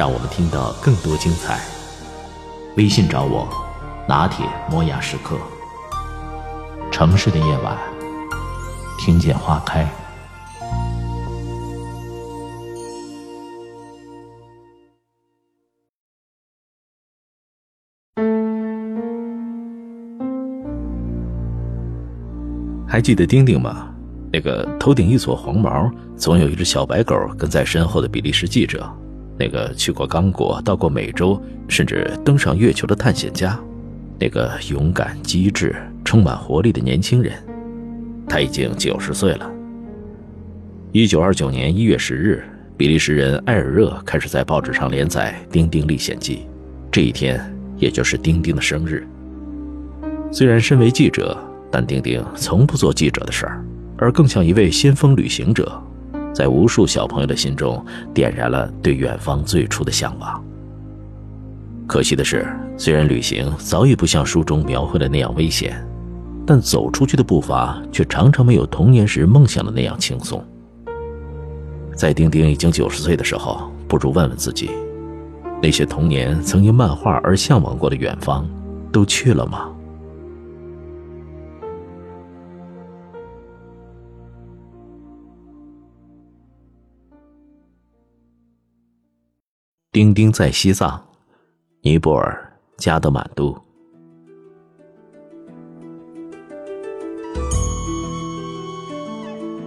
让我们听到更多精彩。微信找我，拿铁磨牙时刻。城市的夜晚，听见花开。还记得丁丁吗？那个头顶一撮黄毛，总有一只小白狗跟在身后的比利时记者，那个去过刚果、到过美洲，甚至登上月球的探险家，那个勇敢、机智、充满活力的年轻人，他已经九十岁了。一九二九年一月十日，比利时人埃尔热开始在报纸上连载《丁丁历险记》，这一天也就是丁丁的生日。虽然身为记者，但丁丁从不做记者的事儿，而更像一位先锋旅行者，在无数小朋友的心中点燃了对远方最初的向往。可惜的是，虽然旅行早已不像书中描绘的那样危险，但走出去的步伐却常常没有童年时梦想的那样轻松。在丁丁已经九十岁的时候，不如问问自己：那些童年曾因漫画而向往过的远方，都去了吗？丁丁在西藏，尼泊尔加德满都。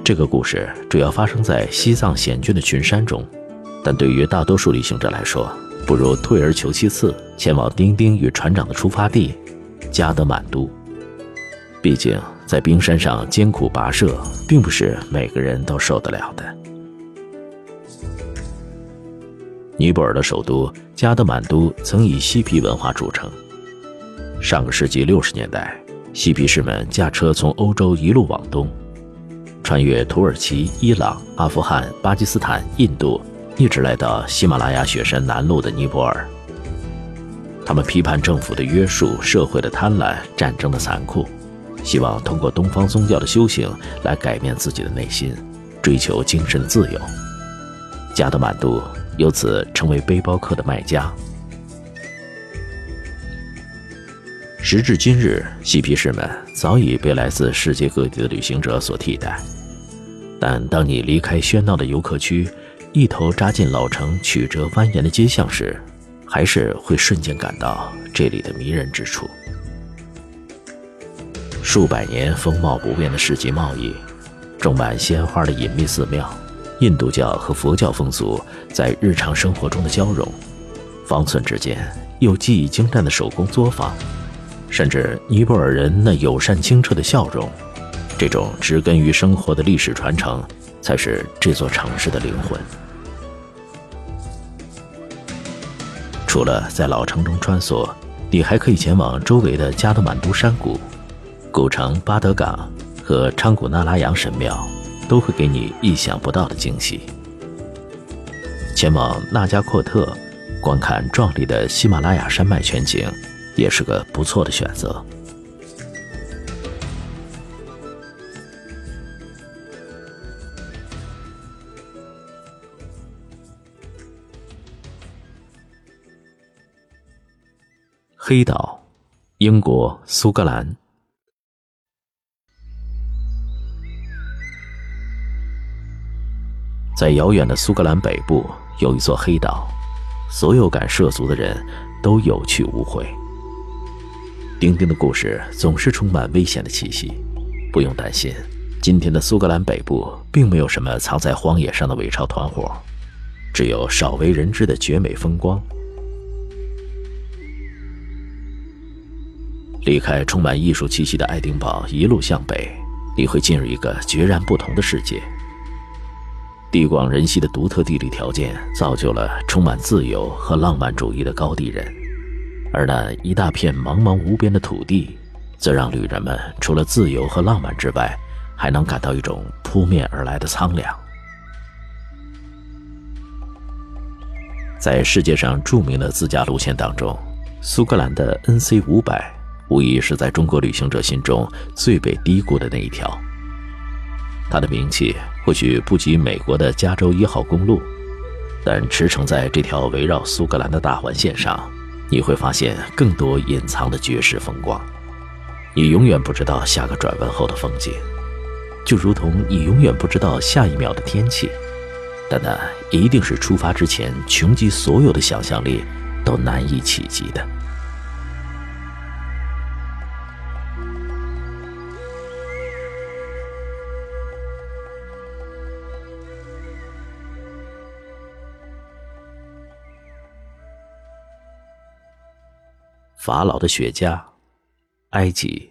这个故事主要发生在西藏险峻的群山中，但对于大多数旅行者来说，不如退而求其次，前往丁丁与船长的出发地加德满都。毕竟，在冰山上艰苦跋涉，并不是每个人都受得了的。尼泊尔的首都加德满都曾以嬉皮文化著称。上个世纪六十年代，嬉皮士们驾车从欧洲一路往东，穿越土耳其、伊朗、阿富汗、巴基斯坦、印度，一直来到喜马拉雅雪山南麓的尼泊尔。他们批判政府的约束、社会的贪婪、战争的残酷，希望通过东方宗教的修行来改变自己的内心，追求精神自由。加德满都。由此成为背包客的卖家。时至今日，嬉皮士们早已被来自世界各地的旅行者所替代。但当你离开喧闹的游客区，一头扎进老城曲折蜿蜒的街巷时，还是会瞬间感到这里的迷人之处。数百年风貌不变的世纪贸易，种满鲜花的隐秘寺庙。印度教和佛教风俗在日常生活中的交融，方寸之间又技艺精湛的手工作坊，甚至尼泊尔人那友善清澈的笑容，这种植根于生活的历史传承，才是这座城市的灵魂。除了在老城中穿梭，你还可以前往周围的加德满都山谷、古城巴德岗和昌古纳拉扬神庙。都会给你意想不到的惊喜。前往纳加阔特，观看壮丽的喜马拉雅山脉全景，也是个不错的选择。黑岛，英国苏格兰。在遥远的苏格兰北部有一座黑岛，所有敢涉足的人都有去无回。丁丁的故事总是充满危险的气息，不用担心，今天的苏格兰北部并没有什么藏在荒野上的伪钞团伙，只有少为人知的绝美风光。离开充满艺术气息的爱丁堡，一路向北，你会进入一个截然不同的世界。地广人稀的独特地理条件，造就了充满自由和浪漫主义的高地人，而那一大片茫茫无边的土地，则让旅人们除了自由和浪漫之外，还能感到一种扑面而来的苍凉。在世界上著名的自驾路线当中，苏格兰的 NC 五百无疑是在中国旅行者心中最被低估的那一条。它的名气或许不及美国的加州一号公路，但驰骋在这条围绕苏格兰的大环线上，你会发现更多隐藏的绝世风光。你永远不知道下个转弯后的风景，就如同你永远不知道下一秒的天气，但那一定是出发之前穷极所有的想象力都难以企及的。法老的雪茄，埃及。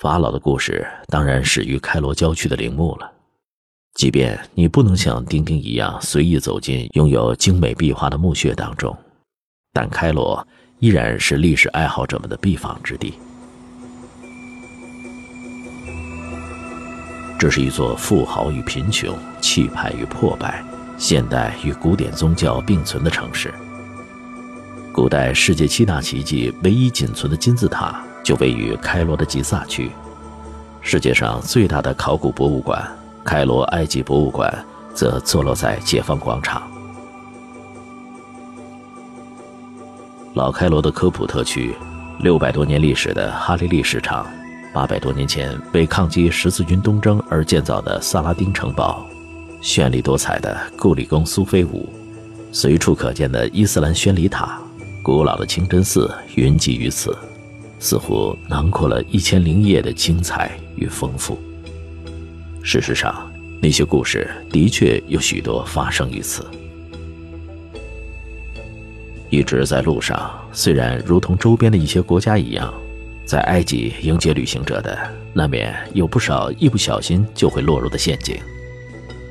法老的故事当然始于开罗郊区的陵墓了。即便你不能像丁丁一样随意走进拥有精美壁画的墓穴当中，但开罗依然是历史爱好者们的必访之地。这是一座富豪与贫穷、气派与破败、现代与古典宗教并存的城市。古代世界七大奇迹唯一仅存的金字塔就位于开罗的吉萨区。世界上最大的考古博物馆——开罗埃及博物馆，则坐落在解放广场。老开罗的科普特区，六百多年历史的哈利利市场，八百多年前为抗击十字军东征而建造的萨拉丁城堡，绚丽多彩的故里宫苏菲舞，随处可见的伊斯兰宣礼塔。古老的清真寺云集于此，似乎囊括了一千零一夜的精彩与丰富。事实上，那些故事的确有许多发生于此。一直在路上，虽然如同周边的一些国家一样，在埃及迎接旅行者的难免有不少一不小心就会落入的陷阱，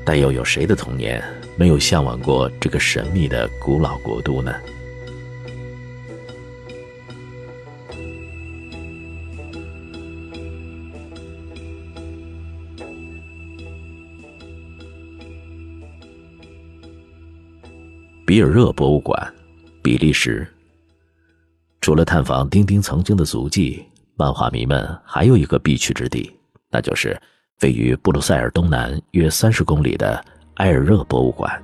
但又有谁的童年没有向往过这个神秘的古老国度呢？比尔热博物馆，比利时。除了探访丁丁曾经的足迹，漫画迷们还有一个必去之地，那就是位于布鲁塞尔东南约三十公里的埃尔热博物馆。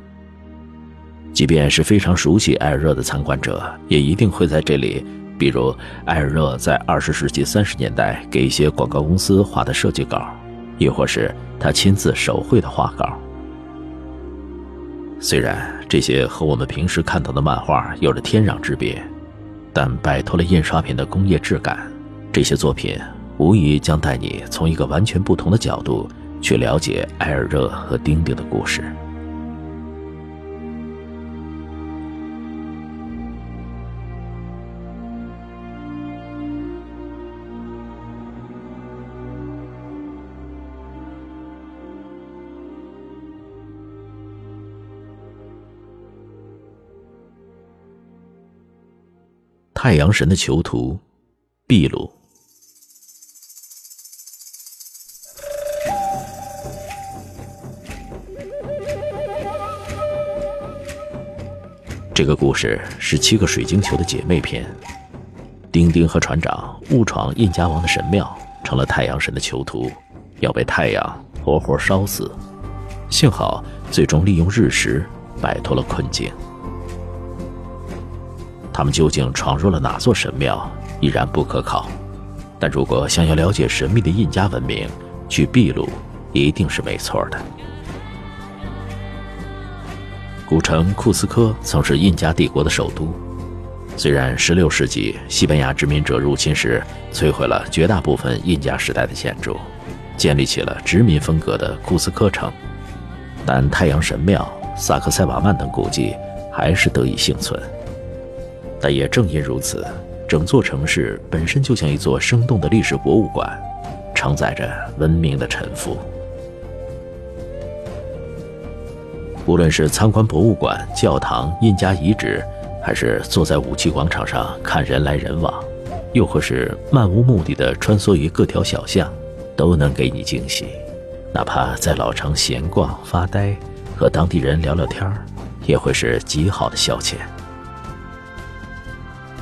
即便是非常熟悉埃尔热的参观者，也一定会在这里，比如埃尔热在二十世纪三十年代给一些广告公司画的设计稿，亦或是他亲自手绘的画稿。虽然这些和我们平时看到的漫画有着天壤之别，但摆脱了印刷品的工业质感，这些作品无疑将带你从一个完全不同的角度去了解艾尔热和丁丁的故事。太阳神的囚徒，秘鲁。这个故事是七个水晶球的姐妹篇。丁丁和船长误闯印加王的神庙，成了太阳神的囚徒，要被太阳活活烧死。幸好最终利用日食摆脱了困境。他们究竟闯入了哪座神庙，依然不可考。但如果想要了解神秘的印加文明，去秘鲁一定是没错的。古城库斯科曾是印加帝国的首都，虽然16世纪西班牙殖民者入侵时摧毁了绝大部分印加时代的建筑，建立起了殖民风格的库斯科城，但太阳神庙、萨克塞瓦曼等古迹还是得以幸存。但也正因如此，整座城市本身就像一座生动的历史博物馆，承载着文明的沉浮。无论是参观博物馆、教堂、印加遗址，还是坐在武器广场上看人来人往，又或是漫无目的的穿梭于各条小巷，都能给你惊喜。哪怕在老城闲逛发呆，和当地人聊聊天儿，也会是极好的消遣。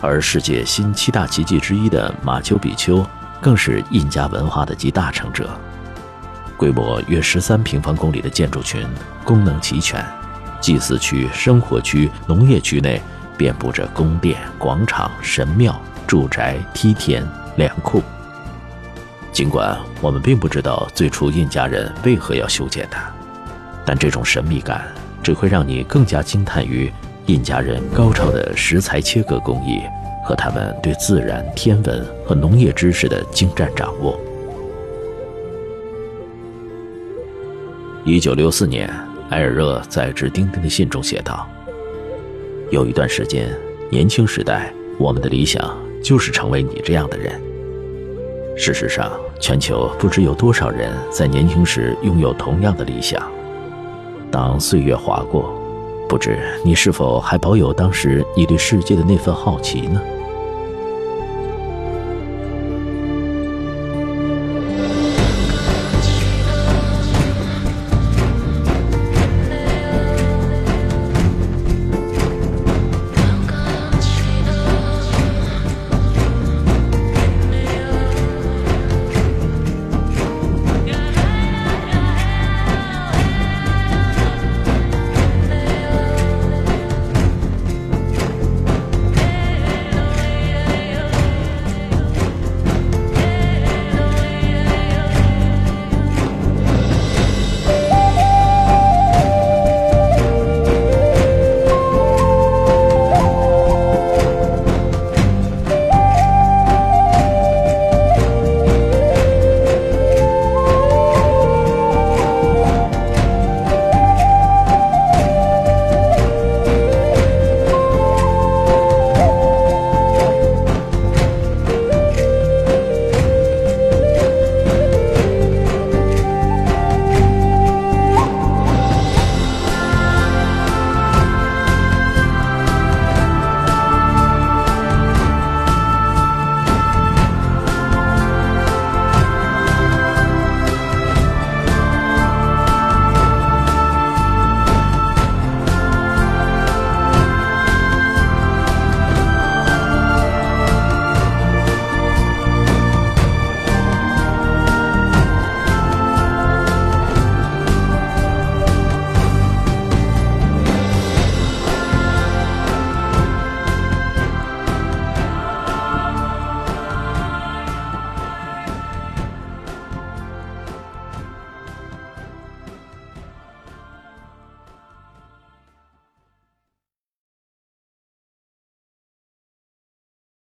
而世界新七大奇迹之一的马丘比丘，更是印加文化的集大成者。规模约十三平方公里的建筑群，功能齐全，祭祀区、生活区、农业区内遍布着宫殿、广场、神庙、住宅、梯田、粮库。尽管我们并不知道最初印加人为何要修建它，但这种神秘感只会让你更加惊叹于印加人高超的石材切割工艺和他们对自然、天文和农业知识的精湛掌握。一九六四年，埃尔热在致丁丁的信中写道：“有一段时间，年轻时代，我们的理想就是成为你这样的人。事实上，全球不知有多少人在年轻时拥有同样的理想。当岁月划过，不知你是否还保有当时你对世界的那份好奇呢？”